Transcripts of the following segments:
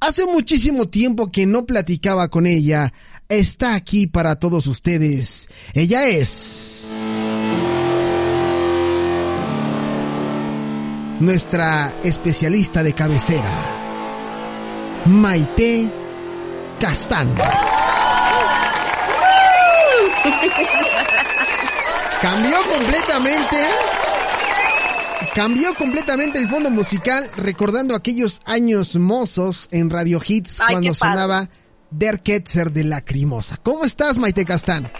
Hace muchísimo tiempo que no platicaba con ella. Está aquí para todos ustedes. Ella es... Nuestra especialista de cabecera. Maite Castán. Cambió completamente Cambió completamente el fondo musical recordando aquellos años mozos en Radio Hits Ay, cuando sonaba Der Ketzer de Lacrimosa. ¿Cómo estás, Maite Castán?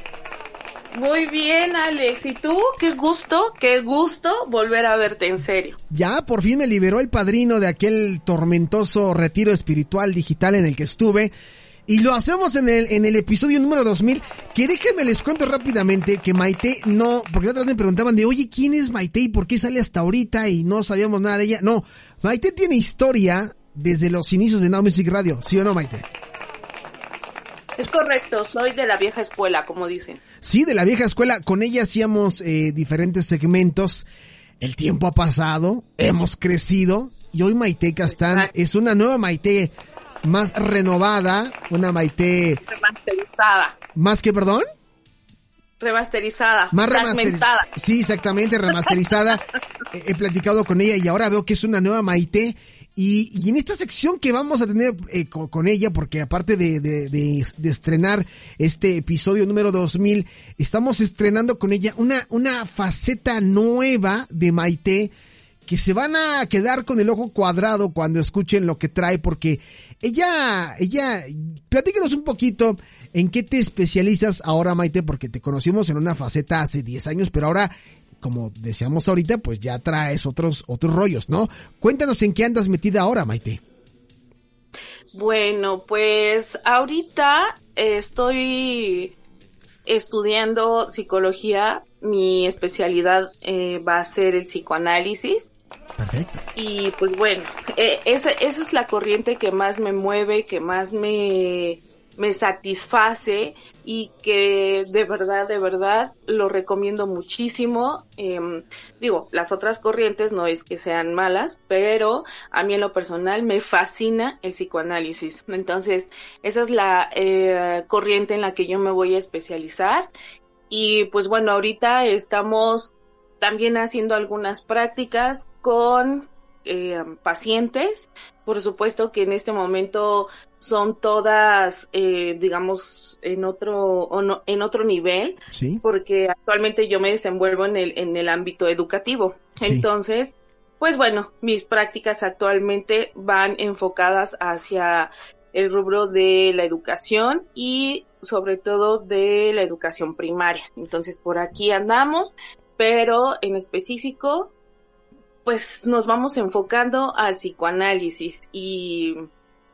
Muy bien, Alex. ¿Y tú? Qué gusto, qué gusto volver a verte en serio. Ya por fin me liberó el padrino de aquel tormentoso retiro espiritual digital en el que estuve. Y lo hacemos en el, en el episodio número 2000. Que déjenme les cuento rápidamente que Maite no, porque la otra vez me preguntaban de, oye, ¿quién es Maite y por qué sale hasta ahorita y no sabíamos nada de ella? No, Maite tiene historia desde los inicios de Now Music Radio, ¿sí o no, Maite? Es correcto, soy de la vieja escuela, como dicen. Sí, de la vieja escuela, con ella hacíamos eh, diferentes segmentos. El tiempo ha pasado, hemos crecido y hoy Maite Castán Exacto. es una nueva Maite más renovada, una Maite Remasterizada. más que, perdón, Remasterizada. más remasterizada. Sí, exactamente, remasterizada. he, he platicado con ella y ahora veo que es una nueva Maite. Y, y en esta sección que vamos a tener eh, co- con, ella, porque aparte de, de- de- de estrenar este episodio número 2000, estamos estrenando con ella una, una faceta nueva de Maite que se van a quedar con el ojo cuadrado cuando escuchen lo que trae, porque ella, ella, platícanos un poquito en qué te especializas ahora, Maite, porque te conocimos en una faceta hace 10 años, pero ahora, como decíamos ahorita, pues ya traes otros, otros rollos, ¿no? Cuéntanos en qué andas metida ahora, Maite. Bueno, pues ahorita eh, estoy estudiando psicología. Mi especialidad eh, va a ser el psicoanálisis. Perfecto. Y pues bueno, eh, esa, esa es la corriente que más me mueve, que más me, me satisface y que de verdad, de verdad lo recomiendo muchísimo. Em, digo, las otras corrientes no es que sean malas, pero a mí en lo personal me fascina el psicoanálisis. Entonces, esa es la eh, corriente en la que yo me voy a especializar. Y pues bueno, ahorita estamos también haciendo algunas prácticas con eh, pacientes. Por supuesto que en este momento son todas, eh, digamos, en otro, o no- en otro nivel, Sí. porque actualmente yo me desenvuelvo en el, en el ámbito educativo. Sí. Entonces, pues bueno, mis prácticas actualmente van enfocadas hacia el rubro de la educación y sobre todo de la educación primaria. Entonces, por aquí andamos, pero en específico, pues nos vamos enfocando al psicoanálisis y,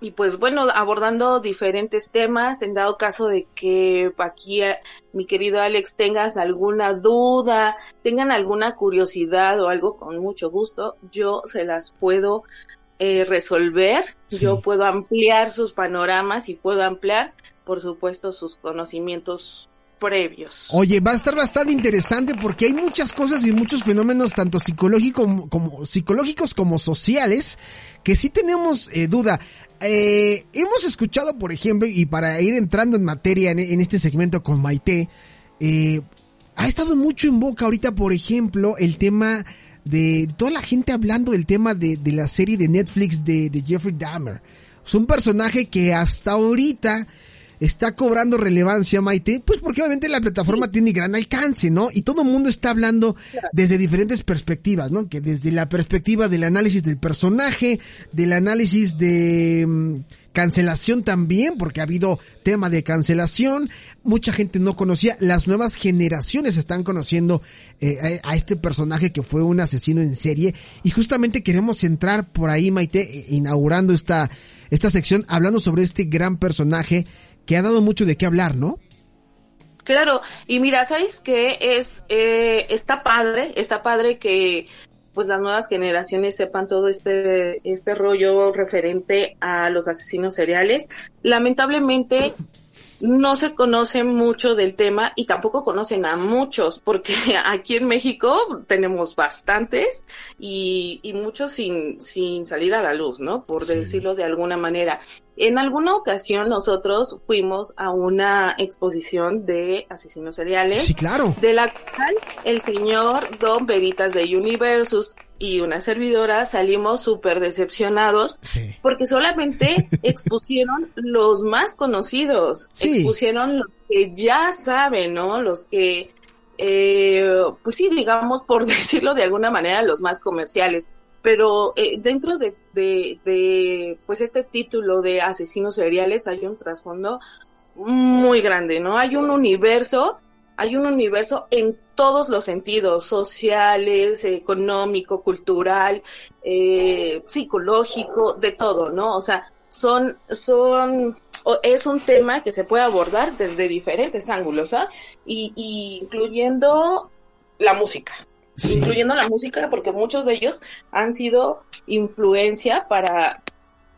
y pues bueno, abordando diferentes temas, en dado caso de que aquí eh, mi querido Alex tengas alguna duda, tengan alguna curiosidad o algo con mucho gusto, yo se las puedo eh, resolver, Sí. yo puedo ampliar sus panoramas y puedo ampliar, por supuesto, sus conocimientos Oye, va a estar bastante interesante porque hay muchas cosas y muchos fenómenos, tanto psicológicos como, psicológicos como sociales, que sí tenemos eh, duda. Eh, hemos escuchado, por ejemplo, y para ir entrando en materia en, este segmento con Maite, eh, ha estado mucho en boca ahorita, por ejemplo, el tema de toda la gente hablando del tema de, la serie de Netflix de Jeffrey Dahmer. Es un personaje que hasta ahorita está cobrando relevancia, Maite, pues porque obviamente la plataforma tiene gran alcance, ¿no? Y todo el mundo está hablando desde diferentes perspectivas, ¿no? Que desde la perspectiva del análisis del personaje, del análisis de mm, cancelación también, porque ha habido tema de cancelación, mucha gente no conocía, las nuevas generaciones están conociendo eh, a, a este personaje que fue un asesino en serie, y justamente queremos entrar por ahí, Maite, eh, inaugurando esta esta sección hablando sobre este gran personaje que ha dado mucho de qué hablar, ¿no? Claro, y mira, ¿sabes qué? Es, eh, está padre, está padre que pues las nuevas generaciones sepan todo este, este rollo referente a los asesinos seriales. Lamentablemente, no se conoce mucho del tema y tampoco conocen a muchos, porque aquí en México tenemos bastantes y, y muchos sin, sin salir a la luz, ¿no? Por decirlo de alguna manera. En alguna ocasión nosotros fuimos a una exposición de asesinos seriales. Sí, claro. De la cual el señor Don Veritas de Universus y una servidora salimos súper decepcionados Sí. porque solamente expusieron los más conocidos, Sí. expusieron los que ya saben, ¿no? Los que, eh, pues sí, digamos, por decirlo de alguna manera, los más comerciales. Pero eh, dentro de, de, de, pues este título de asesinos seriales hay un trasfondo muy grande, ¿no? Hay un universo, hay un universo en todos los sentidos, sociales, económico, cultural, eh, psicológico, de todo, ¿no? O sea, son, son, es un tema que se puede abordar desde diferentes ángulos, ¿ah? Y, y incluyendo la música, Sí. incluyendo la música, porque muchos de ellos han sido influencia para,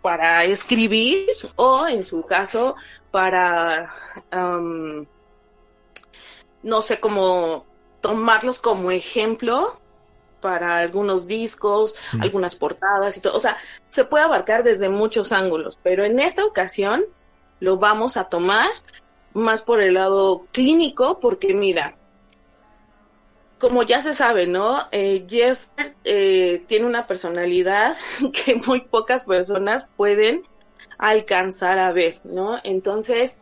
para escribir o, en su caso, para, no sé, como tomarlos como ejemplo para algunos discos, Sí. algunas portadas y todo. O sea, se puede abarcar desde muchos ángulos, pero en esta ocasión lo vamos a tomar más por el lado clínico, porque mira, como ya se sabe, ¿no? Eh, Jeff eh, tiene una personalidad que muy pocas personas pueden alcanzar a ver, ¿no? Entonces,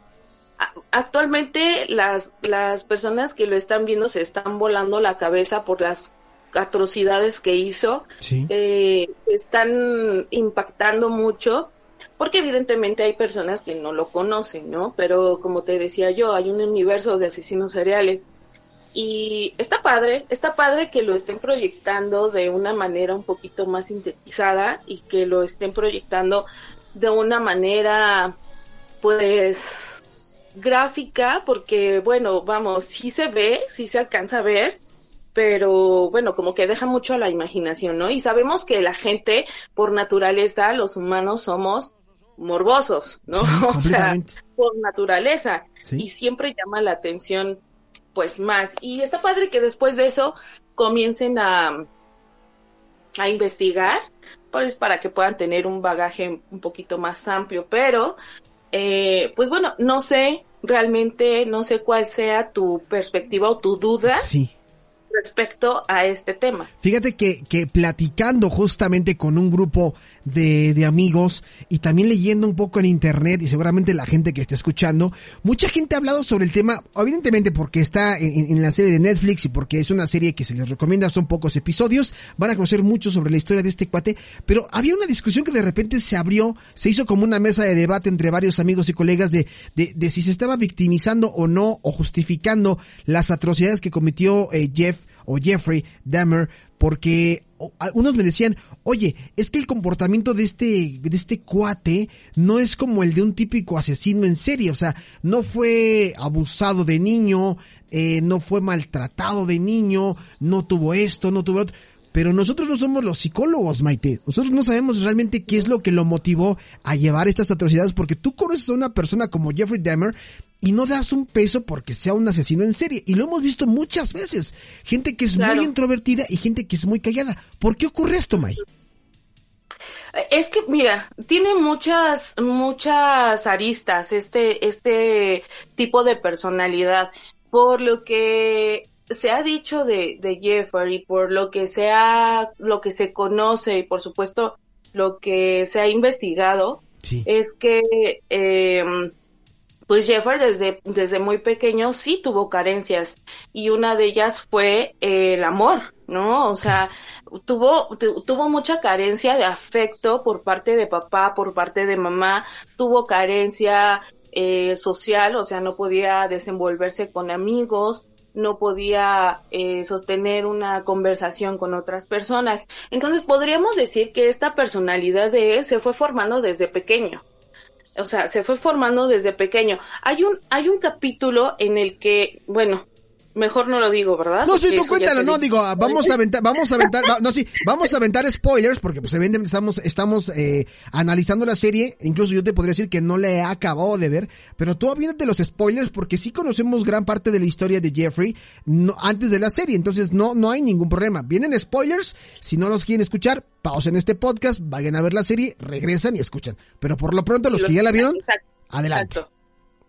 actualmente las, las personas que lo están viendo se están volando la cabeza por las atrocidades que hizo, Sí. eh, están impactando mucho, porque evidentemente hay personas que no lo conocen, ¿no? Pero como te decía yo, hay un universo de asesinos seriales. Y está padre, está padre que lo estén proyectando de una manera un poquito más sintetizada y que lo estén proyectando de una manera, pues, gráfica, porque, bueno, vamos, sí se ve, sí se alcanza a ver, pero bueno, como que deja mucho a la imaginación, ¿no? Y sabemos que la gente, por naturaleza, los humanos somos morbosos, ¿no? Sí, o sea, por naturaleza. Sí. Y siempre llama la atención, pues más. Y está padre que después de eso comiencen a, a investigar, pues para que puedan tener un bagaje un poquito más amplio. Pero, eh, pues bueno, no sé realmente, no sé cuál sea tu perspectiva o tu duda Sí. respecto a este tema. Fíjate que, que platicando justamente con un grupo de, de amigos y también leyendo un poco en internet y seguramente la gente que está escuchando, mucha gente ha hablado sobre el tema, evidentemente porque está en, en- en la serie de Netflix y porque es una serie que se les recomienda, son pocos episodios, van a conocer mucho sobre la historia de este cuate, pero había una discusión que de repente se abrió, se hizo como una mesa de debate entre varios amigos y colegas de, de, de si se estaba victimizando o no o justificando las atrocidades que cometió eh, Jeff o Jeffrey Dahmer porque algunos me decían, oye, es que el comportamiento de este, de este cuate no es como el de un típico asesino en serie, o sea, no fue abusado de niño, eh, no fue maltratado de niño, no tuvo esto, no tuvo otro. Pero nosotros no somos los psicólogos, Maite. Nosotros no sabemos realmente qué es lo que lo motivó a llevar estas atrocidades, porque tú conoces a una persona como Jeffrey Dahmer y no das un peso porque sea un asesino en serie. Y lo hemos visto muchas veces. Gente que es Claro. muy introvertida y gente que es muy callada. ¿Por qué ocurre esto, May? Es que, mira, tiene muchas, muchas aristas este, este tipo de personalidad. Por lo que se ha dicho de, de Jeffrey, por lo que se ha, lo que se conoce y por supuesto lo que se ha investigado, Sí. es que eh, pues Jeffrey desde, desde muy pequeño sí tuvo carencias y una de ellas fue eh, el amor, ¿no? O sea, tuvo, tu- tuvo mucha carencia de afecto por parte de papá, por parte de mamá, tuvo carencia eh, social, o sea, no podía desenvolverse con amigos, no podía eh, sostener una conversación con otras personas. Entonces podríamos decir que esta personalidad de él se fue formando desde pequeño. O sea, se fue formando desde pequeño. Hay un, hay un capítulo en el que, bueno, mejor no lo digo, ¿verdad? No, sí, tú cuéntalo, no, digo, vamos a aventar, vamos a aventar, no, sí, vamos a aventar spoilers, porque pues evidentemente estamos, estamos, eh, analizando la serie, incluso yo te podría decir que no le he acabado de ver, pero tú de los spoilers, porque sí conocemos gran parte de la historia de Jeffrey, no, antes de la serie, entonces no, no hay ningún problema. Vienen spoilers, si no los quieren escuchar, pausen este podcast, vayan a ver la serie, regresan y escuchan. Pero por lo pronto, los, que ya la vieron, adelante.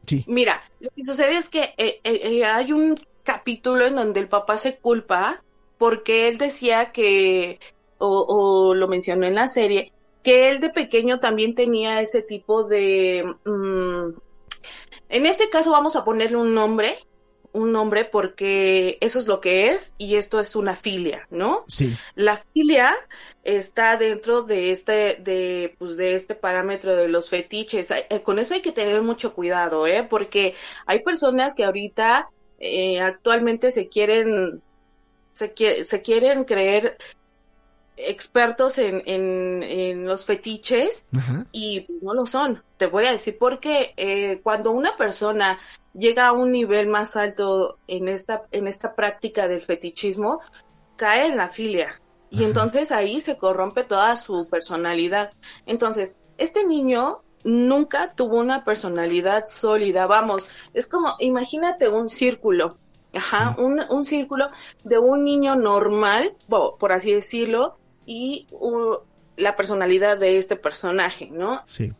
Sí. Mira, lo que sucede es que eh, eh, hay un capítulo en donde el papá se culpa porque él decía que, o, lo mencionó en la serie, que él de pequeño también tenía ese tipo de... Mm, en este caso vamos a ponerle un nombre, un nombre porque eso es lo que es y esto es una filia, ¿no? Sí. La filia está dentro de este, de, pues de este parámetro de los fetiches. Eh, con eso hay que tener mucho cuidado, ¿eh? Porque hay personas que ahorita eh, actualmente se quieren, se, se quieren creer expertos en, en, los fetiches y no lo son. Te voy a decir porque eh, cuando una persona llega a un nivel más alto en esta, en esta práctica del fetichismo, cae en la filia. Y entonces ahí se corrompe toda su personalidad. Entonces, este niño nunca tuvo una personalidad sólida. Vamos, es como, imagínate un círculo, ajá, un, un círculo de un niño normal, por así decirlo, y la personalidad de este personaje, ¿no? Sí.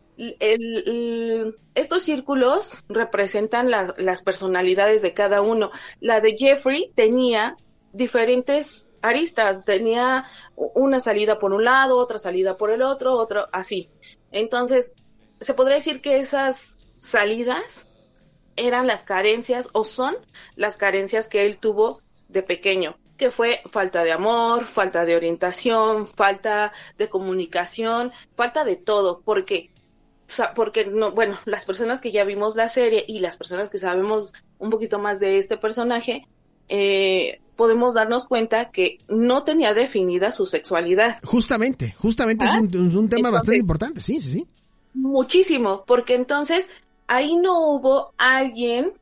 estos círculos representan las personalidades de cada uno. La de Jeffrey tenía diferentes aristas, tenía una salida por un lado, otra salida por el otro, otro, así. Entonces, se podría decir que esas salidas eran las carencias o son las carencias que él tuvo de pequeño, que fue falta de amor, falta de orientación, falta de comunicación, falta de todo, porque porque no, bueno, las personas que ya vimos la serie y las personas que sabemos un poquito más de este personaje, eh, podemos darnos cuenta que no tenía definida su sexualidad. Justamente, justamente es, un, tema bastante importante, sí, sí, sí muchísimo, porque entonces ahí no hubo alguien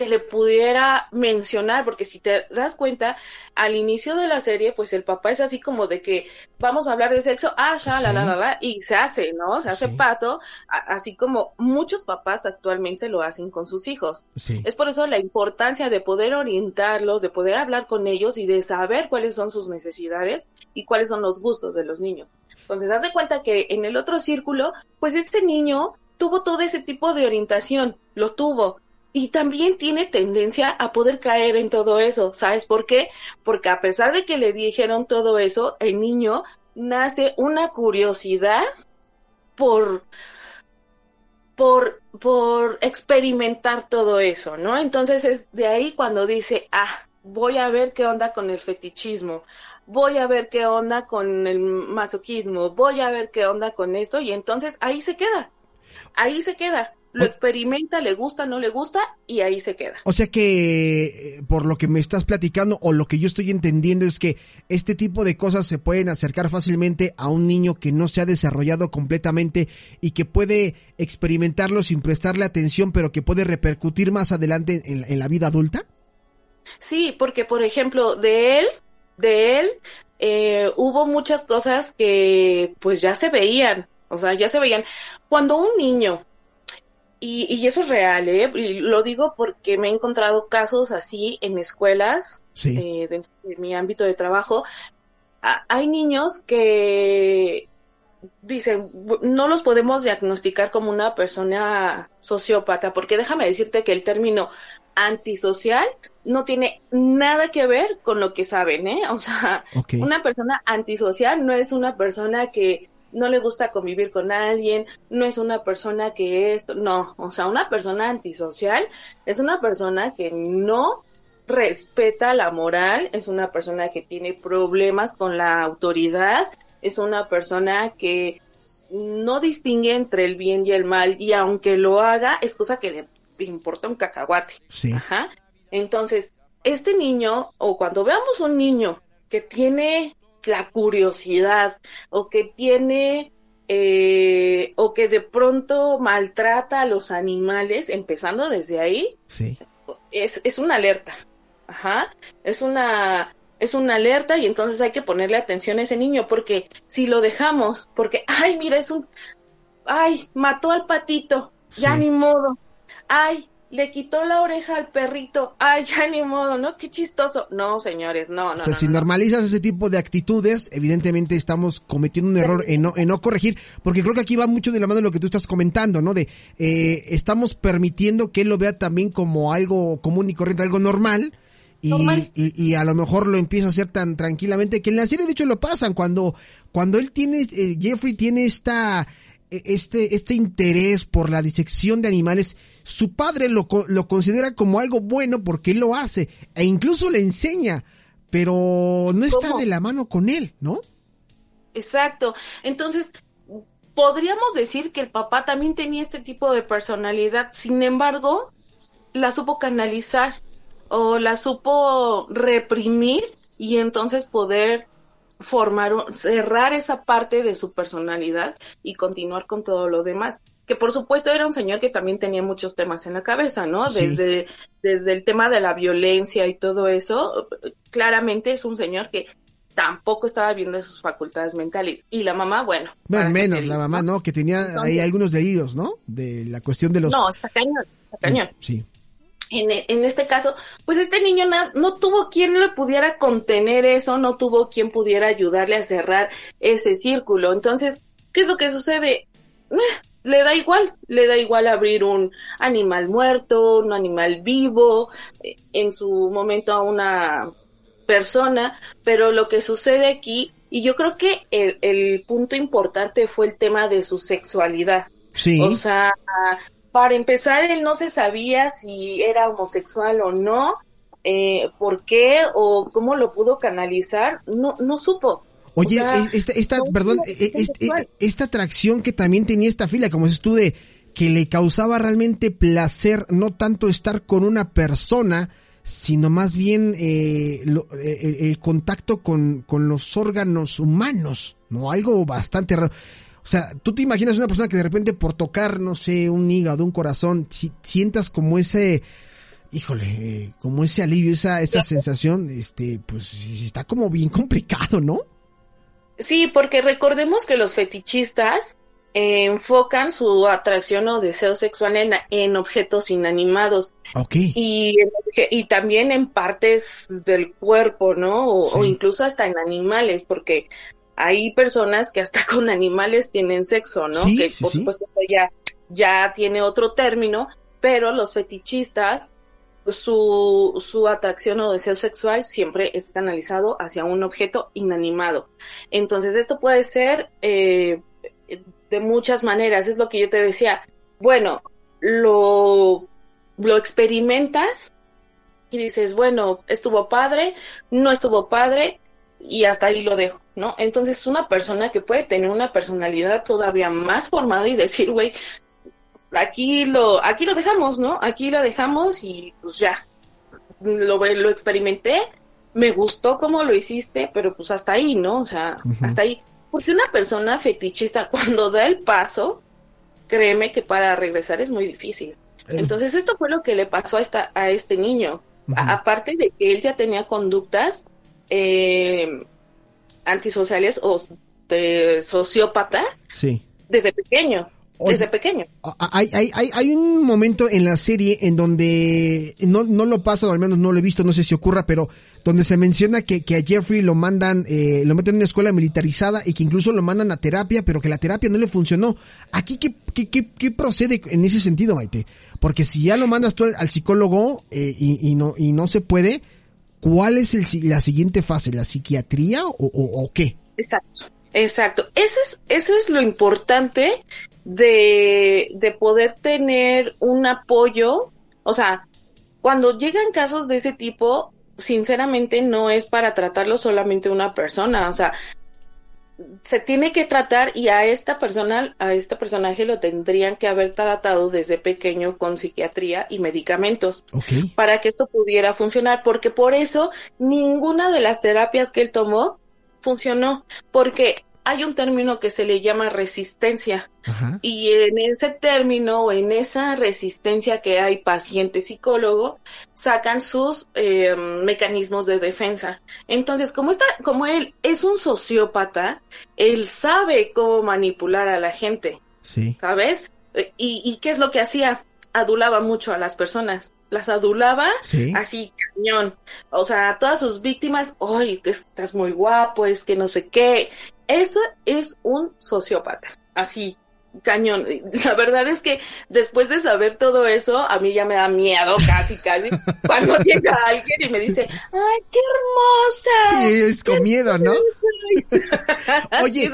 que le pudiera mencionar, porque si te das cuenta, al inicio de la serie, pues el papá es así como de que vamos a hablar de sexo, ah, ya, la, la, la, la, y se hace, ¿no? Se hace pato, así como muchos papás actualmente lo hacen con sus hijos. Es por eso la importancia de poder orientarlos, de poder hablar con ellos y de saber cuáles son sus necesidades y cuáles son los gustos de los niños. Entonces, haz de cuenta que en el otro círculo, pues este niño tuvo todo ese tipo de orientación, lo tuvo, y también tiene tendencia a poder caer en todo eso. ¿Sabes por qué? Porque a pesar de que le dijeron todo eso, el niño nace una curiosidad por por por experimentar todo eso, ¿no? Entonces es de ahí cuando dice, "Ah, voy a ver qué onda con el fetichismo. Voy a ver qué onda con el masoquismo, voy a ver qué onda con esto y entonces ahí se queda. Ahí se queda lo experimenta, le gusta, no le gusta y ahí se queda. O sea que eh, por lo que me estás platicando o lo que yo estoy entendiendo es que este tipo de cosas se pueden acercar fácilmente a un niño que no se ha desarrollado completamente y que puede experimentarlo sin prestarle atención, pero que puede repercutir más adelante en, la vida adulta. Sí, porque por ejemplo, de él, de él, eh, hubo muchas cosas que pues ya se veían, o sea, ya se veían. Cuando un niño y, y, eso es real, ¿eh? Y lo digo porque me he encontrado casos así en escuelas, eh, de, mi ámbito de trabajo. hay niños que dicen, no los podemos diagnosticar como una persona sociópata, porque déjame decirte que el término antisocial no tiene nada que ver con lo que saben, ¿eh? O sea, una persona antisocial no es una persona que no le gusta convivir con alguien, no es una persona que es, no, o sea, una persona antisocial es una persona que no respeta la moral, es una persona que tiene problemas con la autoridad, es una persona que no distingue entre el bien y el mal y aunque lo haga es cosa que le importa un cacahuate. Sí. Ajá. Entonces, este niño, o cuando veamos un niño que tiene la curiosidad, o que tiene, eh, o que de pronto maltrata a los animales, empezando desde ahí, Sí. es, es una alerta. Ajá. Es una, es una alerta y entonces hay que ponerle atención a ese niño porque si lo dejamos, porque, ay, mira, es un, ay, mató al patito, ya Sí. ni modo. Ay, le quitó la oreja al perrito, ay, ya ni modo, ¿no? Qué chistoso. No, señores, no, no. o sea, no, si no, no. normalizas ese tipo de actitudes, evidentemente estamos cometiendo un error en no, en no corregir, porque creo que aquí va mucho de la mano de lo que tú estás comentando, ¿no? De, eh, estamos permitiendo que él lo vea también como algo común y corriente, algo normal, y, Normal. y, y a lo mejor lo empieza a hacer tan tranquilamente que en la serie de hecho lo pasan cuando cuando él tiene eh, Jeffrey tiene esta eh, este este interés por la disección de animales su padre lo lo considera como algo bueno porque él lo hace e incluso le enseña pero no está ¿Cómo? de la mano con él no Exacto. Entonces, podríamos decir que el papá también tenía este tipo de personalidad, sin embargo, la supo canalizar o la supo reprimir y entonces poder formar, cerrar esa parte de su personalidad y continuar con todo lo demás. Que por supuesto era un señor que también tenía muchos temas en la cabeza, ¿no? Sí. Desde, desde el tema de la violencia y todo eso, claramente es un señor que tampoco estaba bien de sus facultades mentales. Y la mamá, bueno. menos la mamá no que tenía ahí Entonces- algunos delirios no de la cuestión de los No, está cañón, está cañón. sí en, en este caso, pues este niño na- no tuvo quien le pudiera contener eso, no tuvo quien pudiera ayudarle a cerrar ese círculo. Entonces, ¿qué es lo que sucede? Eh, Le da igual, le da igual abrir un animal muerto, un animal vivo, eh, en su momento a una persona, pero lo que sucede aquí, y yo creo que el, el punto importante fue el tema de su sexualidad. sí O sea, para empezar, él no se sabía si era homosexual o no, eh, por qué o cómo lo pudo canalizar, no, no supo. Oye, O sea, eh, esta, esta, no perdón, eh, sexual. eh, esta atracción que también tenía esta fila, como dices tú, de que le causaba realmente placer no tanto estar con una persona, sino más bien eh, lo- eh, el, el contacto con, con los órganos humanos, ¿no? Algo bastante raro. O sea, tú te imaginas una persona que de repente por tocar, no sé, un hígado, un corazón, si, sientas como ese, híjole, eh, como ese alivio, esa, esa sensación, este, pues está como bien complicado, ¿no? Sí, porque recordemos que los fetichistas eh, enfocan su atracción o deseo sexual en, en objetos inanimados Ok. y, y también en partes del cuerpo, ¿no? O, Sí. o incluso hasta en animales, porque hay personas que hasta con animales tienen sexo, ¿no? Sí, que sí, por sí. supuesto esto ya, ya tiene otro término, pero los fetichistas, su, su atracción o deseo sexual siempre es canalizado hacia un objeto inanimado. Entonces esto puede ser eh, de muchas maneras, es lo que yo te decía. Bueno, lo, lo experimentas y dices, bueno, estuvo padre, no estuvo padre y hasta ahí lo dejo, ¿no? Entonces una persona que puede tener una personalidad todavía más formada y decir, güey, aquí lo, aquí lo dejamos, ¿no? Aquí lo dejamos y pues ya, lo, lo experimenté, me gustó cómo lo hiciste, pero pues hasta ahí, ¿no? O sea, hasta ahí. Porque una persona fetichista cuando da el paso, créeme que para regresar es muy difícil. Eh, Entonces esto fue lo que le pasó a, esta, a este niño. A- aparte de que él ya tenía conductas eh, antisociales o de sociópata Sí. desde pequeño, Oye. desde pequeño. Hay, hay, hay, hay un momento en la serie en donde no, no lo pasa, o al menos no lo he visto, no sé si ocurra, pero donde se menciona que, que a Jeffrey lo mandan, eh, lo meten en una escuela militarizada y que incluso lo mandan a terapia, pero que la terapia no le funcionó. Aquí, ¿qué, qué, qué, qué procede en ese sentido, Maite? Porque si ya lo mandas tú al, al psicólogo eh, y, y, no, y no se puede, ¿cuál es el, la siguiente fase? ¿La psiquiatría o, qué? Exacto, exacto. Eso es, eso es lo importante de poder tener un apoyo. O sea, cuando llegan casos de ese tipo, sinceramente no es para tratarlo solamente una persona. O sea, se tiene que tratar y a esta persona, a este personaje lo tendrían que haber tratado desde pequeño con psiquiatría y medicamentos para que esto pudiera funcionar, porque por eso ninguna de las terapias que él tomó funcionó, porque hay un término que se le llama resistencia. Y en ese término o en esa resistencia que hay paciente psicólogo, sacan sus eh, mecanismos de defensa. Entonces, como, está, como él es un sociópata, él sabe cómo manipular a la gente. Sí. ¿Sabes? ¿Y, ¿Y qué es lo que hacía? Adulaba mucho a las personas las adulaba así cañón. O sea, todas sus víctimas, ¡ay, estás muy guapo! Es que no sé qué. Eso es un sociópata, así, cañón. La verdad es que después de saber todo eso, a mí ya me da miedo casi, casi, cuando llega alguien y me dice, ¡ay, qué hermosa! Sí, es con miedo, ¿no? Oye,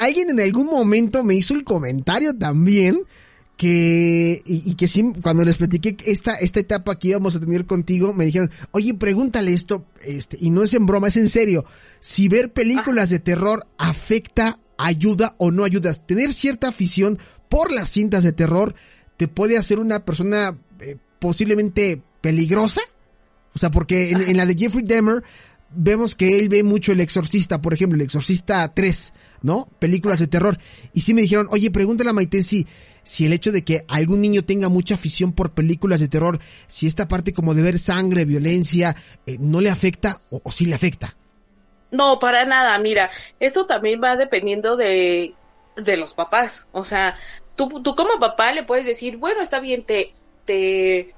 alguien en algún momento me hizo el comentario también que y, que sí cuando les platiqué esta esta etapa que íbamos a tener contigo me dijeron oye pregúntale esto este y no es en broma es en serio si ver películas de terror afecta ayuda o no ayuda tener cierta afición por las cintas de terror te puede hacer una persona eh, posiblemente peligrosa o sea porque en, en, la de Jeffrey Dahmer vemos que él ve mucho el exorcista por ejemplo el exorcista 3 ¿no? Películas de terror. Y sí me dijeron, oye, pregúntale a Maite si, si el hecho de que algún niño tenga mucha afición por películas de terror, si esta parte como de ver sangre, violencia, eh, no le afecta o, o sí le afecta. No, para nada. Mira, eso también va dependiendo de, de los papás. O sea, tú, tú como papá le puedes decir, bueno, está bien, te, te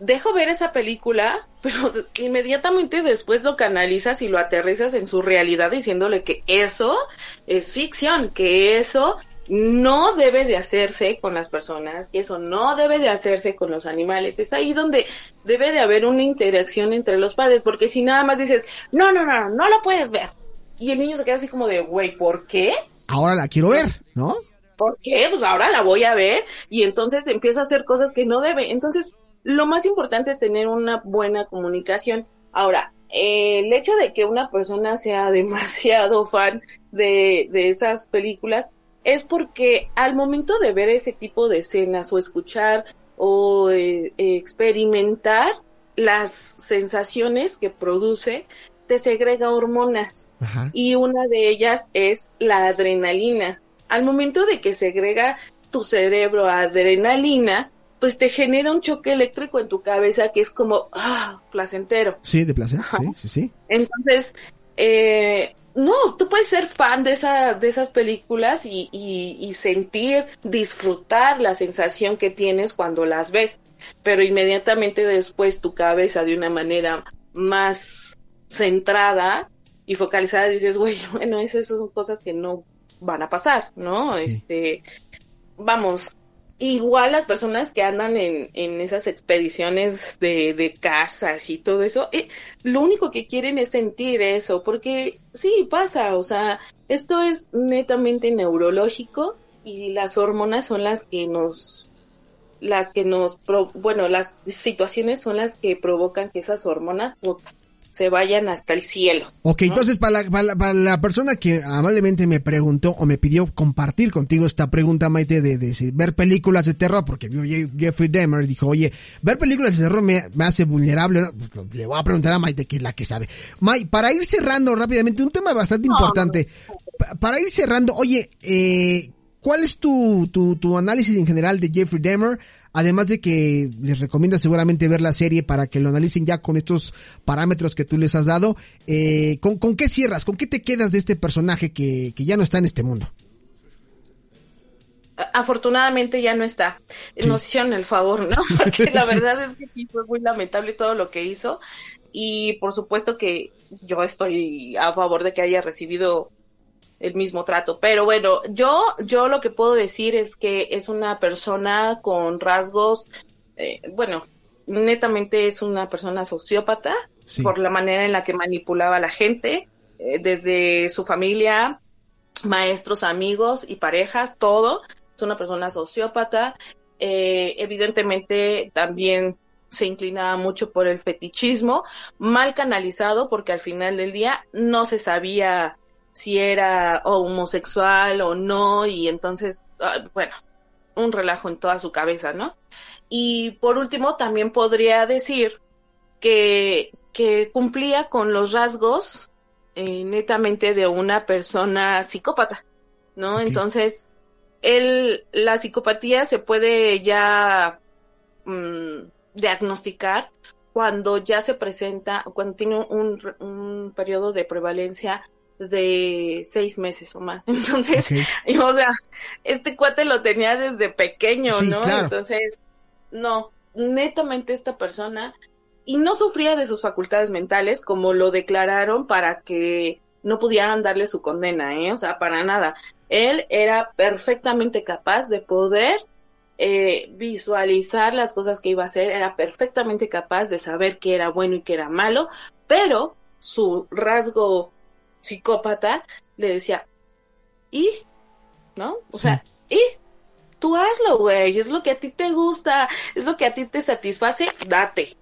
dejo ver esa película, pero inmediatamente después lo canalizas y lo aterrizas en su realidad diciéndole que eso es ficción, que eso no debe de hacerse con las personas, que eso no debe de hacerse con los animales. Es ahí donde debe de haber una interacción entre los padres, porque si nada más dices, no, no, no, no lo puedes ver. Y el niño se queda así como de, güey, ¿por qué? Ahora la quiero ver, ¿no? ¿Por qué? Pues ahora la voy a ver y entonces empieza a hacer cosas que no debe. Entonces, lo más importante es tener una buena comunicación. Ahora, el hecho de que una persona sea demasiado fan de, de esas películas es porque al momento de ver ese tipo de escenas o escuchar o eh, experimentar las sensaciones que produce, te segrega hormonas y una de ellas es la adrenalina. Al momento de que segrega tu cerebro adrenalina, pues te genera un choque eléctrico en tu cabeza que es como, ah, placentero. Sí, de placer, sí, sí, sí. Entonces, eh, no, tú puedes ser fan de, esa, de esas películas y, y, sentir, disfrutar la sensación que tienes cuando las ves, pero inmediatamente después tu cabeza de una manera más centrada y focalizada dices, güey, bueno, esas son cosas que no van a pasar, ¿no? Este, vamos, igual las personas que andan en, en esas expediciones de, de casas y todo eso, eh, lo único que quieren es sentir eso, porque sí pasa, o sea, esto es netamente neurológico y las hormonas son las que nos las que nos bueno las situaciones son las que provocan que esas hormonas se vayan hasta el cielo. Ok, entonces para la, para, la, persona que amablemente me preguntó o me pidió compartir contigo esta pregunta, Maite, de, de, ver películas de terror, porque vio Jeffrey Dahmer, dijo, oye, ver películas de terror me, me hace vulnerable. Pues, le voy a preguntar a Maite, que es la que sabe. May, para ir cerrando rápidamente, un tema bastante importante. Para ir cerrando, oye, eh, ¿cuál es tu, tu, tu análisis en general de Jeffrey Dahmer? Además de que les recomienda seguramente ver la serie para que lo analicen ya con estos parámetros que tú les has dado. Eh, ¿con, ¿con, qué cierras? ¿Con qué te quedas de este personaje que, que ya no está en este mundo? Afortunadamente ya no está. Nos hicieron el favor, ¿no? Porque la verdad es que sí fue muy lamentable todo lo que hizo. Y por supuesto que yo estoy a favor de que haya recibido el mismo trato. Pero bueno, yo, yo lo que puedo decir es que es una persona con rasgos, eh, bueno, netamente es una persona sociópata por la manera en la que manipulaba a la gente, eh, desde su familia, maestros, amigos y parejas, todo. Es una persona sociópata. Eh, evidentemente también se inclinaba mucho por el fetichismo, mal canalizado porque al final del día no se sabía si era homosexual o no y entonces, ah, bueno, un relajo en toda su cabeza, ¿no? Y por último, también podría decir que, que cumplía con los rasgos eh, netamente de una persona psicópata, ¿no? Entonces, él, la psicopatía se puede ya mm, diagnosticar cuando ya se presenta, cuando tiene un, un periodo de prevalencia de seis meses o más. Entonces, o sea, este cuate lo tenía desde pequeño, ¿no? Entonces, no, netamente esta persona, y no sufría de sus facultades mentales como lo declararon para que no pudieran darle su condena, ¿eh? O sea, para nada. Él era perfectamente capaz de poder eh, visualizar las cosas que iba a hacer, era perfectamente capaz de saber qué era bueno y qué era malo, pero su rasgo psicópata le decía, ¿y? ¿No? O sea, ¿y? Tú hazlo, güey, es lo que a ti te gusta, es lo que a ti te satisface, date.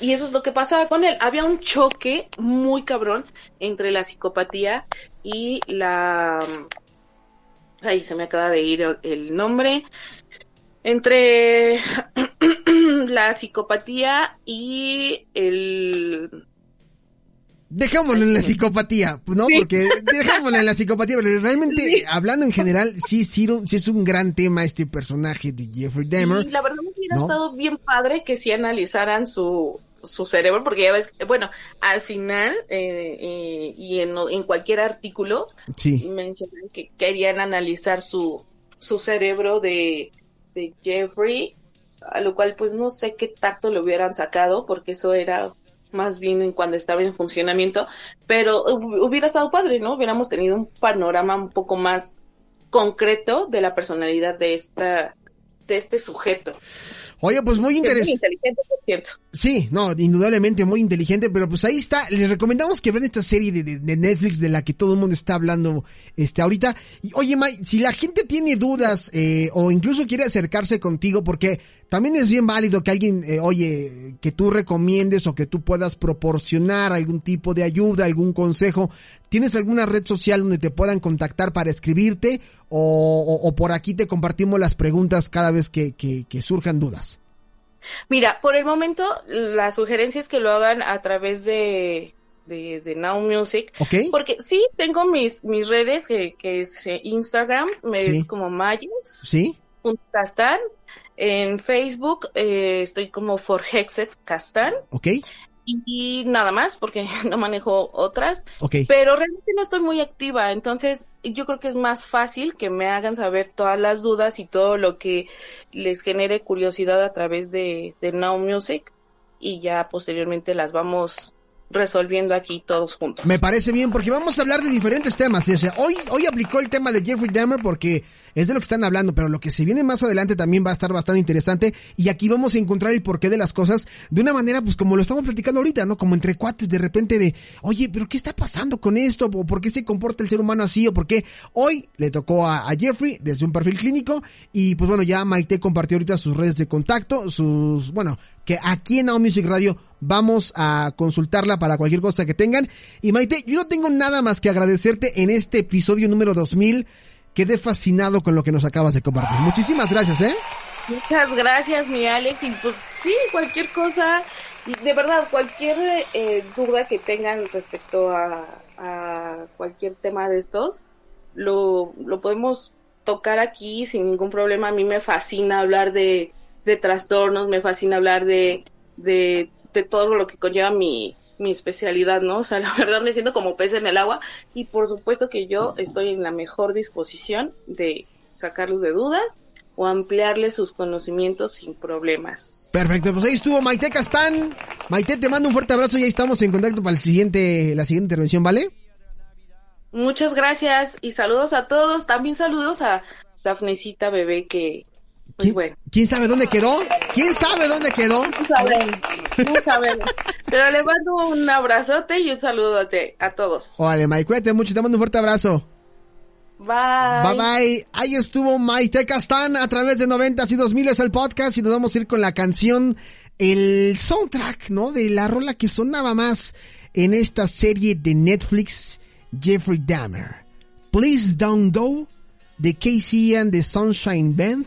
Y eso es lo que pasaba con él. Había un choque muy cabrón entre la psicopatía y la... Ahí se me acaba de ir el nombre. Entre la psicopatía y el Dejémoslo en la psicopatía, ¿no? Porque dejémoslo en la psicopatía, pero realmente, hablando en general, sí, sí, sí, es un gran tema este personaje de Jeffrey Dahmer. la verdad me hubiera estado bien padre que sí analizaran su, su cerebro, porque ya ves, bueno, al final, eh, eh, y en, en, cualquier artículo, mencionan que querían analizar su, su cerebro de, de Jeffrey, a lo cual pues no sé qué tacto le hubieran sacado, porque eso era más bien en cuando estaba en funcionamiento, pero hubiera estado padre, ¿no? Hubiéramos tenido un panorama un poco más concreto de la personalidad de esta de este sujeto. Oye, pues muy interesante. inteligente, por cierto. Sí, no, indudablemente muy inteligente, pero pues ahí está. Les recomendamos que vean esta serie de, Netflix de la que todo el mundo está hablando este ahorita. Y, oye, May, si la gente tiene dudas eh, o incluso quiere acercarse contigo, porque también es bien válido que alguien, eh, oye, que tú recomiendes o que tú puedas proporcionar algún tipo de ayuda, algún consejo. ¿Tienes alguna red social donde te puedan contactar para escribirte o, por aquí te compartimos las preguntas cada vez que, que, surjan dudas? Mira, por el momento la sugerencia es que lo hagan a través de, de, Now Music. Porque sí, tengo mis, mis redes, que, es eh, Instagram, me es como Mayes. Sí. En Facebook eh, estoy como Forhexet Castan. Ok. Y nada más, porque no manejo otras. Ok. Pero realmente no estoy muy activa, entonces yo creo que es más fácil que me hagan saber todas las dudas y todo lo que les genere curiosidad a través de, de Now Music y ya posteriormente las vamos resolviendo aquí todos juntos. Me parece bien porque vamos a hablar de diferentes temas. O sea, hoy, hoy aplicó el tema de Jeffrey Dahmer porque es de lo que están hablando, pero lo que se viene más adelante también va a estar bastante interesante y aquí vamos a encontrar el porqué de las cosas de una manera, pues como lo estamos platicando ahorita, ¿no? Como entre cuates de repente de, oye, pero ¿qué está pasando con esto? ¿O por qué se comporta el ser humano así? ¿O por qué hoy le tocó a, Jeffrey desde un perfil clínico? Y pues bueno, ya Maite compartió ahorita sus redes de contacto, sus, bueno, que aquí en Now Music Radio vamos a consultarla para cualquier cosa que tengan. Y Maite, yo no tengo nada más que agradecerte en este episodio número 2000 quedé fascinado con lo que nos acabas de compartir. Muchísimas gracias, ¿eh? Muchas gracias, mi Alex. Y pues sí, cualquier cosa, de verdad, cualquier eh, duda que tengan respecto a, cualquier tema de estos, lo, lo podemos tocar aquí sin ningún problema. A mí me fascina hablar de, de trastornos, me fascina hablar de, de, de todo lo que conlleva mi, mi especialidad, ¿no? O sea, la verdad me siento como pez en el agua y por supuesto que yo estoy en la mejor disposición de sacarlos de dudas o ampliarles sus conocimientos sin problemas. Perfecto, pues ahí estuvo Maite Castán. Maite, te mando un fuerte abrazo y ahí estamos en contacto para el siguiente, la siguiente intervención, ¿vale? Muchas gracias y saludos a todos. También saludos a Dafnecita Bebé que ¿Quién, sabe dónde quedó? ¿Quién sabe dónde quedó? No sabemos, no sabemos. Pero le mando un abrazote y un saludo a todos. Vale, Mike, cuídate mucho, te mando un fuerte abrazo. Bye. Bye bye. Ahí estuvo Maite Castán a través de 90 y 2000 es el podcast y nos vamos a ir con la canción el soundtrack, ¿no? De la rola que sonaba más en esta serie de Netflix, Jeffrey Dahmer. Please Don't Go, de Casey and the Sunshine Band.